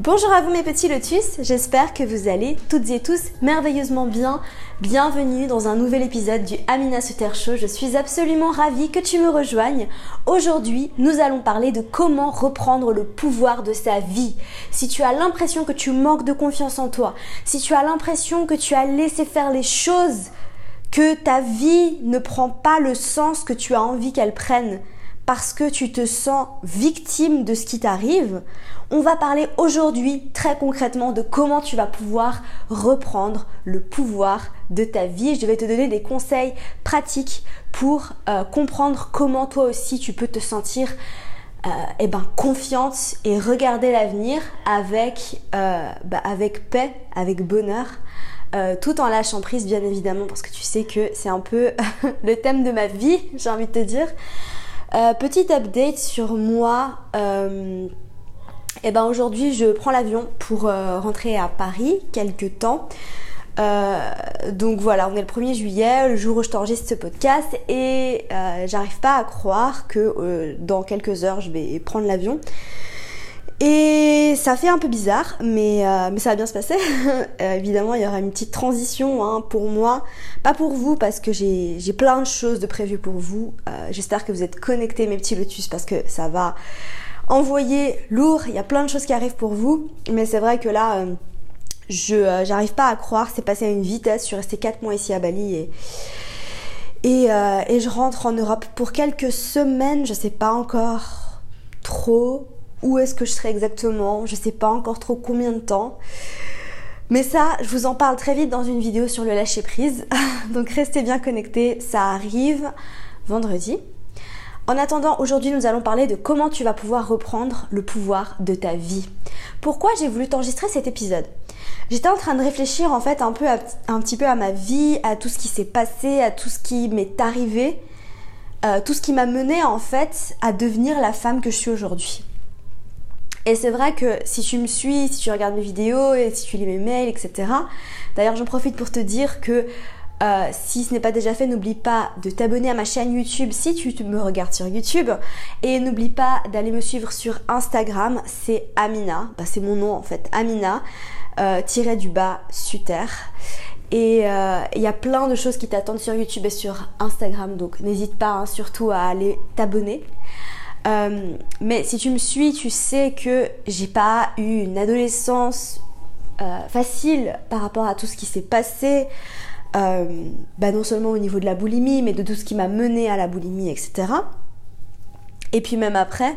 Bonjour à vous mes petits lotus, j'espère que vous allez toutes et tous merveilleusement bien. Bienvenue dans un nouvel épisode du Amina Suter Show. Je suis absolument ravie que tu me rejoignes. Aujourd'hui, nous allons parler de comment reprendre le pouvoir de sa vie. Si tu as l'impression que tu manques de confiance en toi, si tu as l'impression que tu as laissé faire les choses, que ta vie ne prend pas le sens que tu as envie qu'elle prenne, parce que tu te sens victime de ce qui t'arrive, on va parler aujourd'hui très concrètement de comment tu vas pouvoir reprendre le pouvoir de ta vie. Je vais te donner des conseils pratiques pour euh, comprendre comment toi aussi tu peux te sentir euh, eh ben, confiante et regarder l'avenir avec, euh, bah, avec paix, avec bonheur. tout en lâchant prise bien évidemment parce que tu sais que c'est un peu le thème de ma vie, j'ai envie de te dire. Euh, petit update sur moi. Euh, eh ben aujourd'hui, je prends l'avion pour euh, rentrer à Paris quelques temps. donc voilà, on est le 1er juillet, le jour où je t'enregistre ce podcast, et j'arrive pas à croire que dans quelques heures, je vais prendre l'avion. Et ça fait un peu bizarre, mais, euh, mais ça va bien se passer. Euh, évidemment, il y aura une petite transition hein, pour moi, pas pour vous, parce que j'ai plein de choses de prévues pour vous. Euh, j'espère que vous êtes connectés, mes petits lotus, parce que ça va envoyer lourd. Il y a plein de choses qui arrivent pour vous, mais c'est vrai que là, je j'arrive pas à croire. C'est passé à une vitesse. Je suis restée 4 mois ici à Bali et. Et, et je rentre en Europe pour quelques semaines, je sais pas encore trop où est-ce que je serai exactement, je sais pas encore trop combien de temps. Mais ça, je vous en parle très vite dans une vidéo sur le lâcher prise. Donc restez bien connectés, ça arrive vendredi. En attendant, aujourd'hui nous allons parler de comment tu vas pouvoir reprendre le pouvoir de ta vie. Pourquoi j'ai voulu t'enregistrer cet épisode? J'étais en train de réfléchir en fait un peu un petit peu à ma vie, à tout ce qui s'est passé, à tout ce qui m'est arrivé, euh, tout ce qui m'a mené en fait à devenir la femme que je suis aujourd'hui. Et c'est vrai que si tu me suis, si tu regardes mes vidéos et si tu lis mes mails, etc. D'ailleurs, j'en profite pour te dire que euh, si ce n'est pas déjà fait, n'oublie pas de t'abonner à ma chaîne YouTube si tu me regardes sur YouTube. Et n'oublie pas d'aller me suivre sur Instagram, c'est Amina, bah, c'est mon nom en fait, Amina, euh, tiré du bas, Suter. Et euh, il y a plein de choses qui t'attendent sur YouTube et sur Instagram, donc n'hésite pas hein, surtout à aller t'abonner. Euh, mais si tu me suis, tu sais que j'ai pas eu une adolescence euh, facile par rapport à tout ce qui s'est passé. Euh, bah non seulement au niveau de la boulimie, mais de tout ce qui m'a mené à la boulimie, etc. Et puis même après,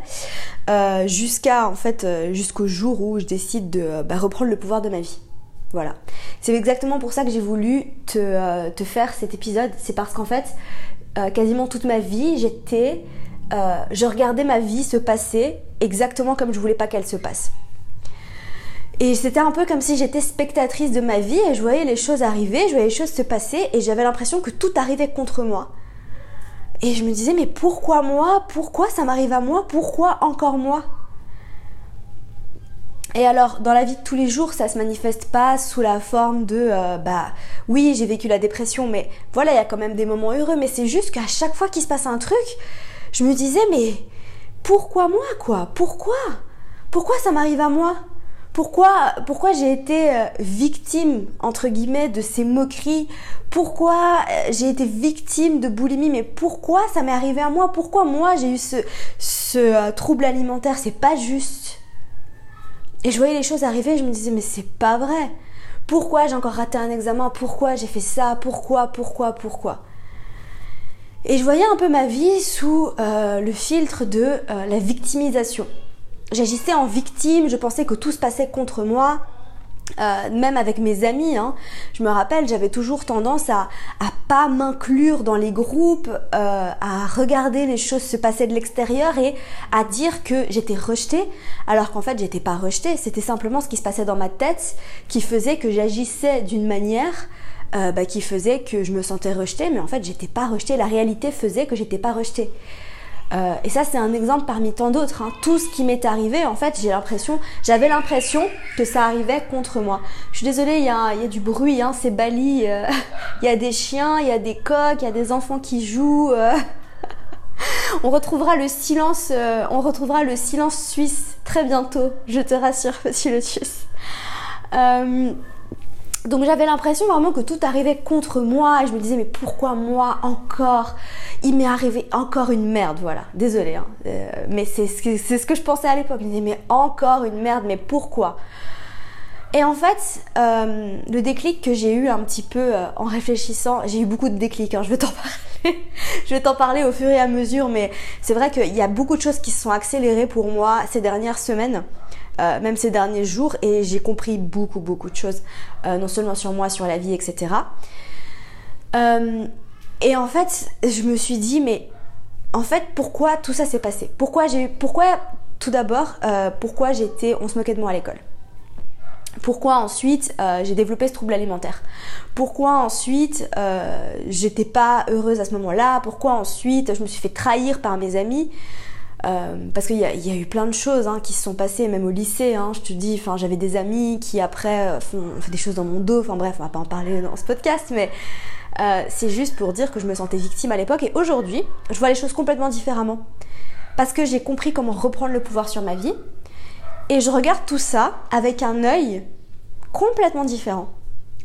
jusqu'à en fait jusqu'au jour où je décide de bah, reprendre le pouvoir de ma vie. Voilà. C'est exactement pour ça que j'ai voulu te, faire cet épisode. C'est parce qu'en fait, quasiment toute ma vie, j'étais euh, je regardais ma vie se passer exactement comme je voulais pas qu'elle se passe. Et c'était un peu comme si j'étais spectatrice de ma vie et je voyais les choses arriver, je voyais les choses se passer et j'avais l'impression que tout arrivait contre moi. Et je me disais mais pourquoi moi? Pourquoi ça m'arrive à moi? Pourquoi encore moi? Et alors, dans la vie de tous les jours, ça se manifeste pas sous la forme de euh, bah oui, j'ai vécu la dépression, mais voilà, il y a quand même des moments heureux, mais c'est juste qu'à chaque fois qu'il se passe un truc, je me disais, mais pourquoi moi, quoi? Pourquoi? Pourquoi ça m'arrive à moi? Pourquoi, pourquoi j'ai été euh, victime, entre guillemets, de ces moqueries? Pourquoi euh, j'ai été victime de boulimie? Mais pourquoi ça m'est arrivé à moi? Pourquoi moi j'ai eu ce, ce euh, trouble alimentaire? C'est pas juste. Et je voyais les choses arriver, je me disais, mais c'est pas vrai. Pourquoi j'ai encore raté un examen? Pourquoi j'ai fait ça? Pourquoi Pourquoi Pourquoi? Et je voyais un peu ma vie sous euh, le filtre de euh, la victimisation. J'agissais en victime, je pensais que tout se passait contre moi. euh, même avec mes amis, hein. je me rappelle, j'avais toujours tendance à, à pas m'inclure dans les groupes, à regarder les choses se passer de l'extérieur et à dire que j'étais rejetée, alors qu'en fait j'étais pas rejetée, c'était simplement ce qui se passait dans ma tête qui faisait que j'agissais d'une manière euh, bah, qui faisait que je me sentais rejetée, mais en fait j'étais pas rejetée, la réalité faisait que j'étais pas rejetée. Euh, et ça, c'est un exemple parmi tant d'autres. Hein. Tout ce qui m'est arrivé, en fait, j'ai l'impression, j'avais l'impression que ça arrivait contre moi. Je suis désolée, il y a, du bruit, hein, c'est Bali. Euh, il y a des chiens, il y a des coqs, il y a des enfants qui jouent. Euh. on retrouvera le silence, on retrouvera le silence suisse très bientôt. Je te rassure, petit Lotus. Donc j'avais l'impression vraiment que tout arrivait contre moi et je me disais mais pourquoi moi encore? Il m'est arrivé encore une merde, voilà. Désolée, hein. Euh, mais c'est ce, que, ce que je pensais à l'époque. Je me disais mais encore une merde, mais pourquoi? Et en fait, euh, le déclic que j'ai eu un petit peu euh, en réfléchissant, j'ai eu beaucoup de déclics, hein, je vais t'en parler. je vais t'en parler au fur et à mesure, mais c'est vrai qu'il y a beaucoup de choses qui se sont accélérées pour moi ces dernières semaines. Euh, même ces derniers jours, et j'ai compris beaucoup, beaucoup de choses, euh, non seulement sur moi, sur la vie, etc. Euh, et en fait, je me suis dit, mais en fait, pourquoi tout ça s'est passé? Pourquoi j'ai pourquoi tout d'abord, pourquoi j'étais, on se moquait de moi à l'école? Pourquoi ensuite j'ai développé ce trouble alimentaire? Pourquoi ensuite j'étais pas heureuse à ce moment-là? Pourquoi ensuite je me suis fait trahir par mes amis? Euh, parce qu'il y, a eu plein de choses hein, qui se sont passées, même au lycée. Hein, je te dis, j'avais des amis qui après euh, font, des choses dans mon dos. Enfin bref, on va pas en parler dans ce podcast, mais euh, c'est juste pour dire que je me sentais victime à l'époque. Et aujourd'hui, je vois les choses complètement différemment. Parce que j'ai compris comment reprendre le pouvoir sur ma vie. Et je regarde tout ça avec un œil complètement différent.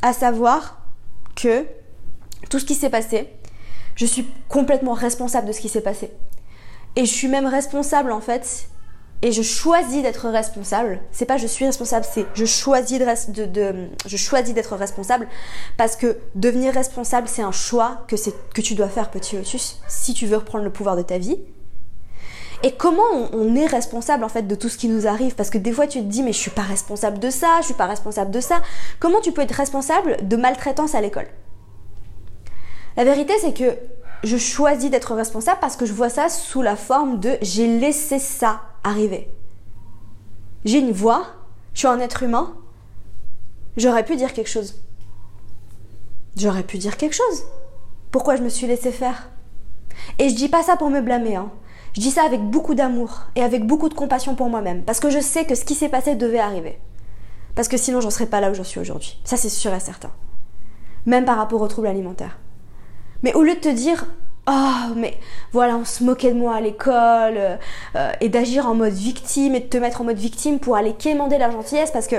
À savoir que tout ce qui s'est passé, je suis complètement responsable de ce qui s'est passé. Et je suis même responsable en fait. Et je choisis d'être responsable. C'est pas je suis responsable, c'est je choisis de, je choisis d'être responsable parce que devenir responsable c'est un choix que c'est que tu dois faire petit lotus si tu veux reprendre le pouvoir de ta vie. Et comment on, on, est responsable en fait de tout ce qui nous arrive? Parce que des fois tu te dis mais je suis pas responsable de ça, je suis pas responsable de ça. Comment tu peux être responsable de maltraitance à l'école? La vérité c'est que je choisis d'être responsable parce que je vois ça sous la forme de j'ai laissé ça arriver. J'ai une voix, je suis un être humain, j'aurais pu dire quelque chose. J'aurais pu dire quelque chose. Pourquoi je me suis laissé faire? Et je dis pas ça pour me blâmer, hein. Je dis ça avec beaucoup d'amour et avec beaucoup de compassion pour moi-même, parce que je sais que ce qui s'est passé devait arriver. Parce que sinon, j'en serais pas là où j'en suis aujourd'hui. Ça, c'est sûr et certain. Même par rapport aux troubles alimentaires. Mais au lieu de te dire Oh, mais voilà, on se moquait de moi à l'école, euh, et d'agir en mode victime et de te mettre en mode victime pour aller quémander la gentillesse, parce que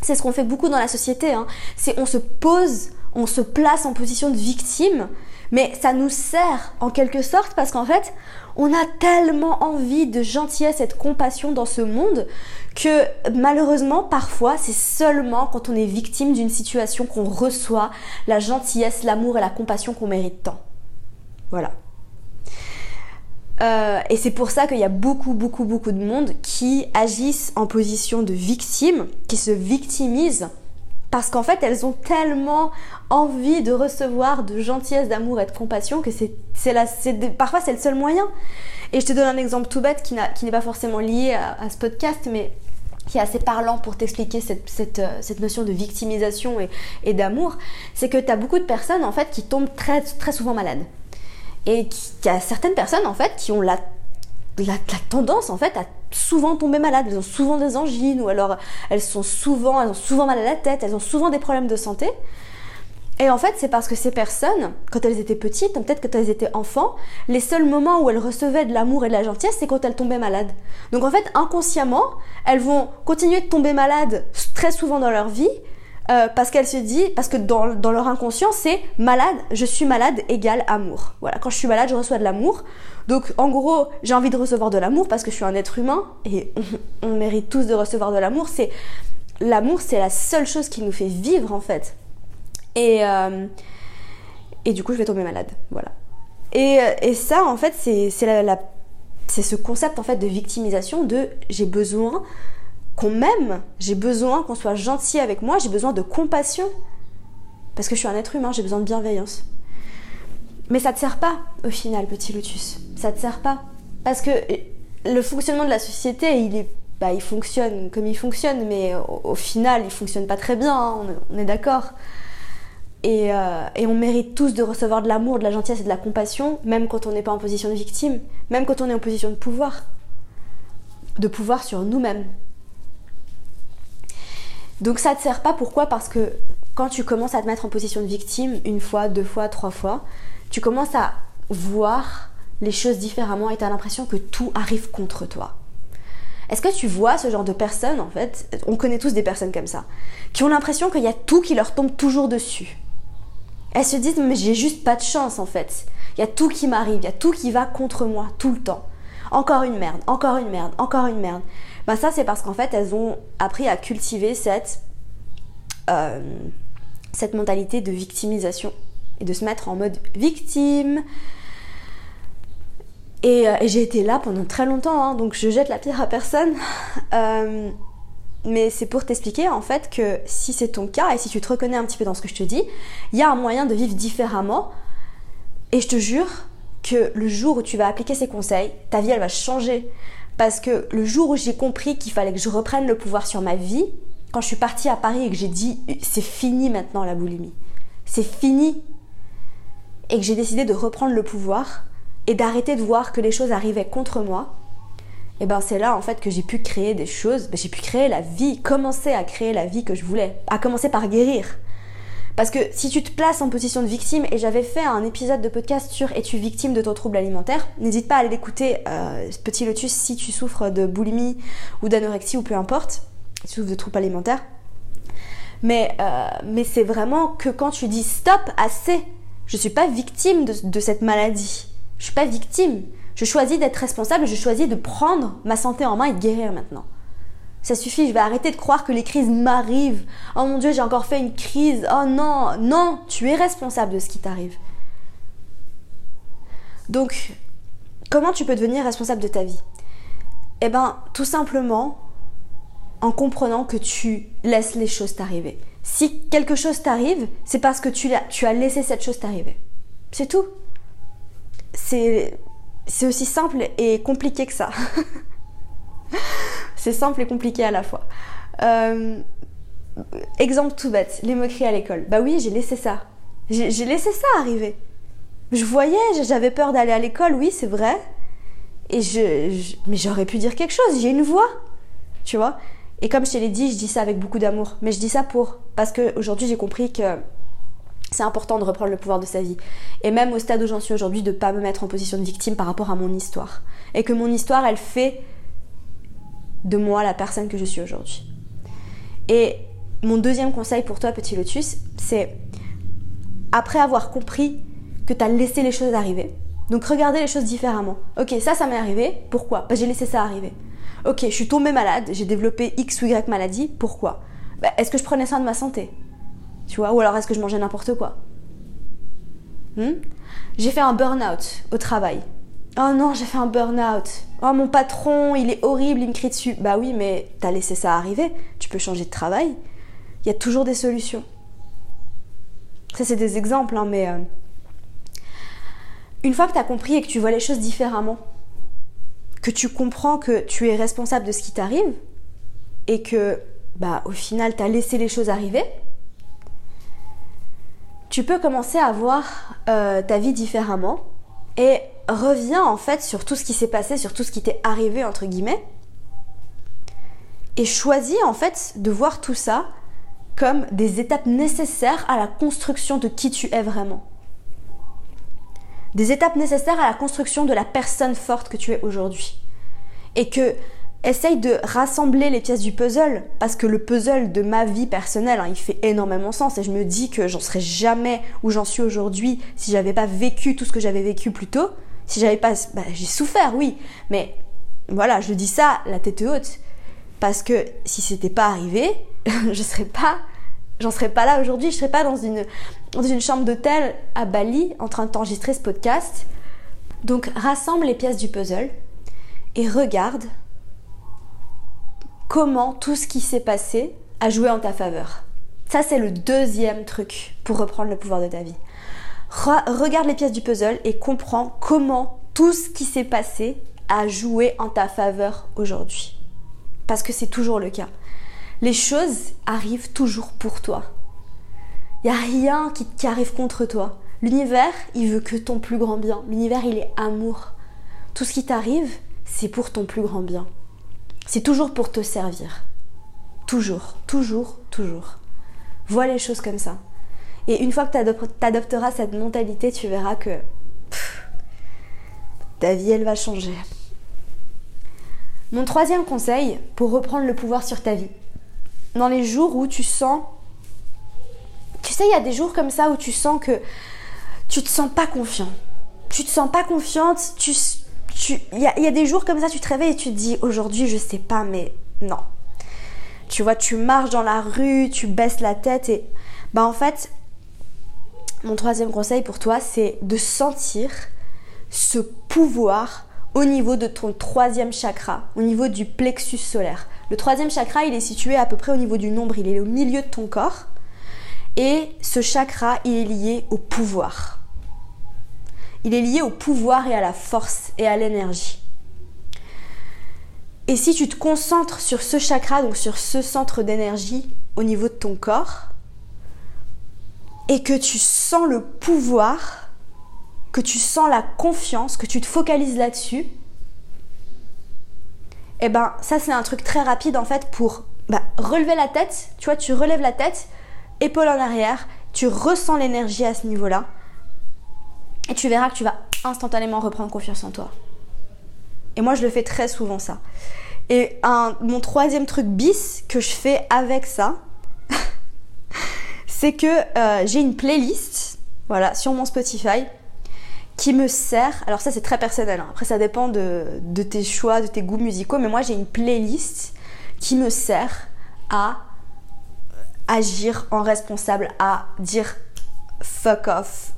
c'est ce qu'on fait beaucoup dans la société, hein. c'est on se pose, on se place en position de victime, mais ça nous sert en quelque sorte parce qu'en fait, on a tellement envie de gentillesse et de compassion dans ce monde que malheureusement, parfois, c'est seulement quand on est victime d'une situation qu'on reçoit la gentillesse, l'amour et la compassion qu'on mérite tant. Voilà. Euh, et c'est pour ça qu'il y a beaucoup, beaucoup, beaucoup de monde qui agissent en position de victime, qui se victimisent, parce qu'en fait, elles ont tellement envie de recevoir de gentillesse, d'amour et de compassion que c'est, parfois c'est le seul moyen. Et je te donne un exemple tout bête qui, n'est pas forcément lié à, ce podcast, mais qui est assez parlant pour t'expliquer cette, euh, notion de victimisation et, d'amour, c'est que tu as beaucoup de personnes en fait qui tombent très, très souvent malades. Et qu'il y a certaines personnes en fait qui ont la, la, tendance en fait à souvent tomber malades. Elles ont souvent des angines ou alors elles sont souvent, elles ont souvent mal à la tête, elles ont souvent des problèmes de santé. Et en fait, c'est parce que ces personnes, quand elles étaient petites, peut-être quand elles étaient enfants, les seuls moments où elles recevaient de l'amour et de la gentillesse, c'est quand elles tombaient malades. Donc en fait, inconsciemment, elles vont continuer de tomber malades très souvent dans leur vie, euh, parce qu'elle se dit, parce que dans, leur inconscient, c'est malade, je suis malade égale amour. Voilà, quand je suis malade, je reçois de l'amour. Donc en gros, j'ai envie de recevoir de l'amour parce que je suis un être humain et on, mérite tous de recevoir de l'amour. C'est l'amour, c'est la seule chose qui nous fait vivre en fait. Et euh, et du coup, je vais tomber malade. Voilà. Et, euh, et ça, en fait, c'est c'est ce concept en fait de victimisation de j'ai besoin qu'on m'aime, j'ai besoin qu'on soit gentil avec moi, j'ai besoin de compassion. Parce que je suis un être humain, j'ai besoin de bienveillance. Mais ça te sert pas au final, petit lotus. Ça te sert pas. Parce que le fonctionnement de la société, il est bah, il fonctionne comme il fonctionne, mais au, final, il fonctionne pas très bien, hein, on, est d'accord. Euh, et, on mérite tous de recevoir de l'amour, de la gentillesse et de la compassion, même quand on n'est pas en position de victime, même quand on est en position de pouvoir. De pouvoir sur nous-mêmes. Donc ça te sert pas, pourquoi? Parce que quand tu commences à te mettre en position de victime, une fois, deux fois, trois fois, tu commences à voir les choses différemment et tu as l'impression que tout arrive contre toi. Est-ce que tu vois ce genre de personnes, en fait? On connaît tous des personnes comme ça, qui ont l'impression qu'il y a tout qui leur tombe toujours dessus. Elles se disent, mais j'ai juste pas de chance, en fait. Il y a tout qui m'arrive, il y a tout qui va contre moi, tout le temps. Encore une merde, encore une merde, encore une merde. Ben ça, c'est parce qu'en fait, elles ont appris à cultiver cette, euh, cette mentalité de victimisation et de se mettre en mode victime, euh, et, j'ai été là pendant très longtemps, hein, donc je jette la pierre à personne. Euh, mais c'est pour t'expliquer en fait que si c'est ton cas et si tu te reconnais un petit peu dans ce que je te dis, il y a un moyen de vivre différemment. Et je te jure que le jour où tu vas appliquer ces conseils, ta vie elle va changer. Parce que le jour où j'ai compris qu'il fallait que je reprenne le pouvoir sur ma vie, quand je suis partie à Paris et que j'ai dit c'est fini maintenant la boulimie, c'est fini, et que j'ai décidé de reprendre le pouvoir, et d'arrêter de voir que les choses arrivaient contre moi, et eh ben c'est là en fait que j'ai pu créer des choses, ben, j'ai pu créer la vie, commencer à créer la vie que je voulais, à commencer par guérir. Parce que si tu te places en position de victime, et j'avais fait un épisode de podcast sur Es-tu victime de ton trouble alimentaire? N'hésite pas à l'écouter, euh, petit lotus, si tu souffres de boulimie ou d'anorexie ou peu importe, souffres de troubles alimentaires. Mais, euh, mais c'est vraiment que quand tu dis stop, assez, je suis pas victime de, cette maladie. Je suis pas victime. Je choisis d'être responsable, je choisis de prendre ma santé en main et de guérir maintenant. Ça suffit, je vais arrêter de croire que les crises m'arrivent. Oh mon Dieu, j'ai encore fait une crise. Oh non, non, tu es responsable de ce qui t'arrive. Donc, comment tu peux devenir responsable de ta vie? Eh bien, tout simplement en comprenant que tu laisses les choses t'arriver. Si quelque chose t'arrive, c'est parce que tu as, laissé cette chose t'arriver. C'est tout c'est aussi simple et compliqué que ça. c'est simple et compliqué à la fois. Euh, exemple tout bête, les moqueries à l'école. Bah oui, j'ai laissé ça. J'ai laissé ça arriver. Je voyais, j'avais peur d'aller à l'école, oui, c'est vrai. Et je, mais j'aurais pu dire quelque chose, j'ai une voix. Tu vois? Et comme je te l'ai dit, je dis ça avec beaucoup d'amour. Mais je dis ça pour. Parce qu'aujourd'hui, j'ai compris que c'est important de reprendre le pouvoir de sa vie. Et même au stade où j'en suis aujourd'hui, de ne pas me mettre en position de victime par rapport à mon histoire. Et que mon histoire, elle fait de moi la personne que je suis aujourd'hui. Et mon deuxième conseil pour toi, petit lotus, c'est après avoir compris que tu as laissé les choses arriver, donc regarder les choses différemment. Ok, ça, ça m'est arrivé. Pourquoi? Bah, J'ai laissé ça arriver. Ok, je suis tombée malade, j'ai développé X ou Y maladie. Pourquoi? Bah, Est-ce que je prenais soin de ma santé? Tu vois, ou alors est-ce que je mangeais n'importe quoi? Hmm? J'ai fait un burn-out au travail. Oh non, j'ai fait un burn-out. Oh mon patron, il est horrible, il me crie dessus. Bah oui, mais t'as laissé ça arriver. Tu peux changer de travail. Il y a toujours des solutions. Ça, c'est des exemples, hein, mais euh, une fois que tu as compris et que tu vois les choses différemment, que tu comprends que tu es responsable de ce qui t'arrive et que, bah, au final, tu as laissé les choses arriver, tu peux commencer à voir euh, ta vie différemment et reviens en fait sur tout ce qui s'est passé, sur tout ce qui t'est arrivé entre guillemets et choisis en fait de voir tout ça comme des étapes nécessaires à la construction de qui tu es vraiment. Des étapes nécessaires à la construction de la personne forte que tu es aujourd'hui. Et que essaye de rassembler les pièces du puzzle parce que le puzzle de ma vie personnelle, hein, il fait énormément sens et je me dis que j'en serais jamais où j'en suis aujourd'hui si j'avais pas vécu tout ce que j'avais vécu plus tôt. Si j'avais pas, bah, j'ai souffert, oui, mais voilà, je dis ça la tête haute parce que si c'était pas arrivé, je serais pas, j'en serais pas là aujourd'hui, je serais pas dans une dans une chambre d'hôtel à Bali en train d'enregistrer ce podcast. Donc rassemble les pièces du puzzle et regarde comment tout ce qui s'est passé a joué en ta faveur. Ça, c'est le deuxième truc pour reprendre le pouvoir de ta vie. regarde les pièces du puzzle et comprends comment tout ce qui s'est passé a joué en ta faveur aujourd'hui. Parce que c'est toujours le cas. Les choses arrivent toujours pour toi. Il n'y a rien qui, arrive contre toi. L'univers, il veut que ton plus grand bien. L'univers, il est amour. Tout ce qui t'arrive, c'est pour ton plus grand bien. C'est toujours pour te servir. Toujours, toujours, toujours. Vois les choses comme ça. Et une fois que tu adopteras cette mentalité, tu verras que ta vie, elle va changer. Mon troisième conseil pour reprendre le pouvoir sur ta vie. Dans les jours où tu sens... Tu sais, il y a des jours comme ça où tu sens que tu te sens pas confiant. Tu te sens pas confiante, tu il y, a des jours comme ça, tu te réveilles et tu te dis aujourd'hui, je sais pas, mais non. Tu vois, tu marches dans la rue, tu baisses la tête et bah en fait, mon troisième conseil pour toi, c'est de sentir ce pouvoir au niveau de ton troisième chakra, au niveau du plexus solaire. Le troisième chakra, il est situé à peu près au niveau du nombril, il est au milieu de ton corps. Et ce chakra, il est lié au pouvoir il est lié au pouvoir et à la force et à l'énergie. Et si tu te concentres sur ce chakra, donc sur ce centre d'énergie au niveau de ton corps, et que tu sens le pouvoir, que tu sens la confiance, que tu te focalises là-dessus, et eh ben ça c'est un truc très rapide en fait pour bah, relever la tête. Tu vois, tu relèves la tête, épaule en arrière, tu ressens l'énergie à ce niveau-là et tu verras que tu vas instantanément reprendre confiance en toi. Et moi, je le fais très souvent ça. Et mon troisième truc bis que je fais avec ça, c'est que euh, j'ai une playlist, voilà, sur mon Spotify, qui me sert. Alors ça, c'est très personnel. Hein. Après, ça dépend de, de, tes choix, de tes goûts musicaux. Mais moi, j'ai une playlist qui me sert à agir en responsable, à dire fuck off.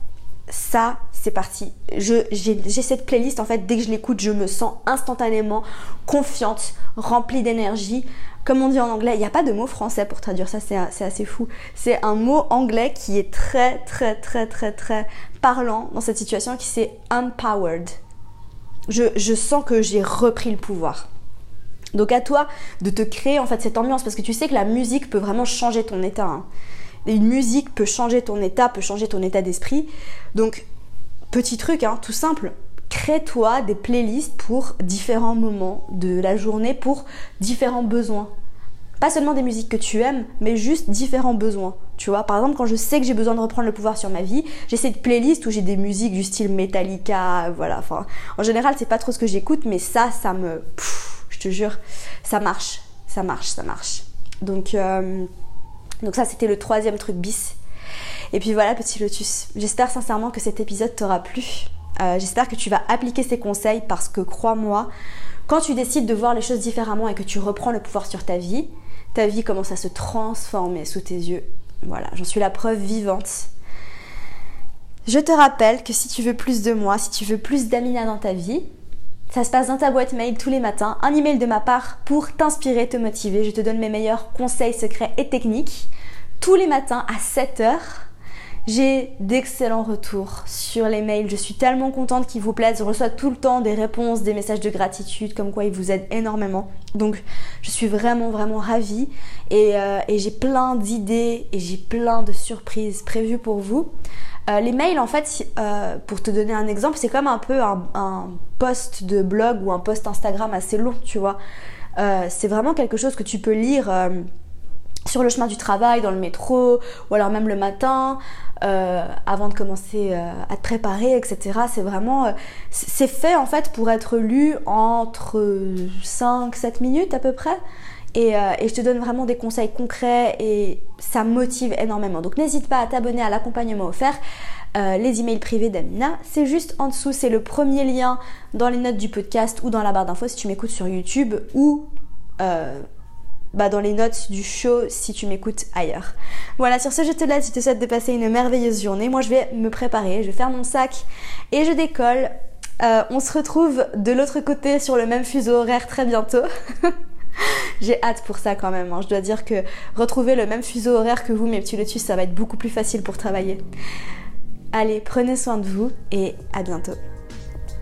Ça, c'est parti. J'ai cette playlist, en fait, dès que je l'écoute, je me sens instantanément confiante, remplie d'énergie. Comme on dit en anglais, il n'y a pas de mot français pour traduire ça, c'est assez fou. C'est un mot anglais qui est très, très, très, très, très parlant dans cette situation, qui c'est empowered. Je, sens que j'ai repris le pouvoir. Donc à toi de te créer en fait cette ambiance parce que tu sais que la musique peut vraiment changer ton état. Hein. une musique peut changer ton état, peut changer ton état d'esprit. Donc Petit truc, hein, tout simple. Crée-toi des playlists pour différents moments de la journée, pour différents besoins. Pas seulement des musiques que tu aimes, mais juste différents besoins. Tu vois, par exemple, quand je sais que j'ai besoin de reprendre le pouvoir sur ma vie, j'ai cette playlist où j'ai des musiques du style Metallica, voilà. En général, c'est pas trop ce que j'écoute, mais ça, ça me, je te jure, ça marche, ça marche, ça marche. Donc, euh, donc ça, c'était le troisième truc bis et puis voilà, petit lotus. J'espère sincèrement que cet épisode t'aura plu. Euh, j'espère que tu vas appliquer ces conseils parce que crois-moi, quand tu décides de voir les choses différemment et que tu reprends le pouvoir sur ta vie, ta vie commence à se transformer sous tes yeux. Voilà, j'en suis la preuve vivante. Je te rappelle que si tu veux plus de moi, si tu veux plus d'Amina dans ta vie, ça se passe dans ta boîte mail tous les matins, un email de ma part pour t'inspirer, te motiver. Je te donne mes meilleurs conseils secrets et techniques tous les matins à 7h j'ai d'excellents retours sur les mails. Je suis tellement contente qu'ils vous plaisent. Je reçois tout le temps des réponses, des messages de gratitude, comme quoi ils vous aident énormément. Donc je suis vraiment vraiment ravie et, euh, j'ai plein d'idées et j'ai plein de surprises prévues pour vous. Euh, les mails, en fait, euh, pour te donner un exemple, c'est comme un peu un, un, post de blog ou un post Instagram assez long, tu vois. c'est vraiment quelque chose que tu peux lire sur le chemin du travail, dans le métro, ou alors même le matin, euh, avant de commencer euh, à te préparer, etc. C'est vraiment, euh, c'est fait en fait pour être lu entre 5-7 minutes à peu près. Et, et, je te donne vraiment des conseils concrets et ça motive énormément. Donc n'hésite pas à t'abonner à l'accompagnement offert. les emails privés d'Amina, c'est juste en dessous, c'est le premier lien dans les notes du podcast ou dans la barre d'infos si tu m'écoutes sur YouTube ou bah, dans les notes du show si tu m'écoutes ailleurs. Voilà, sur ce, je te laisse, je te souhaite de passer une merveilleuse journée. Moi, je vais me préparer, je vais faire mon sac et je décolle. Euh, on se retrouve de l'autre côté sur le même fuseau horaire très bientôt. J'ai hâte pour ça quand même. Hein. Je dois dire que retrouver le même fuseau horaire que vous, mes petits lotus, ça va être beaucoup plus facile pour travailler. Allez, prenez soin de vous et à bientôt.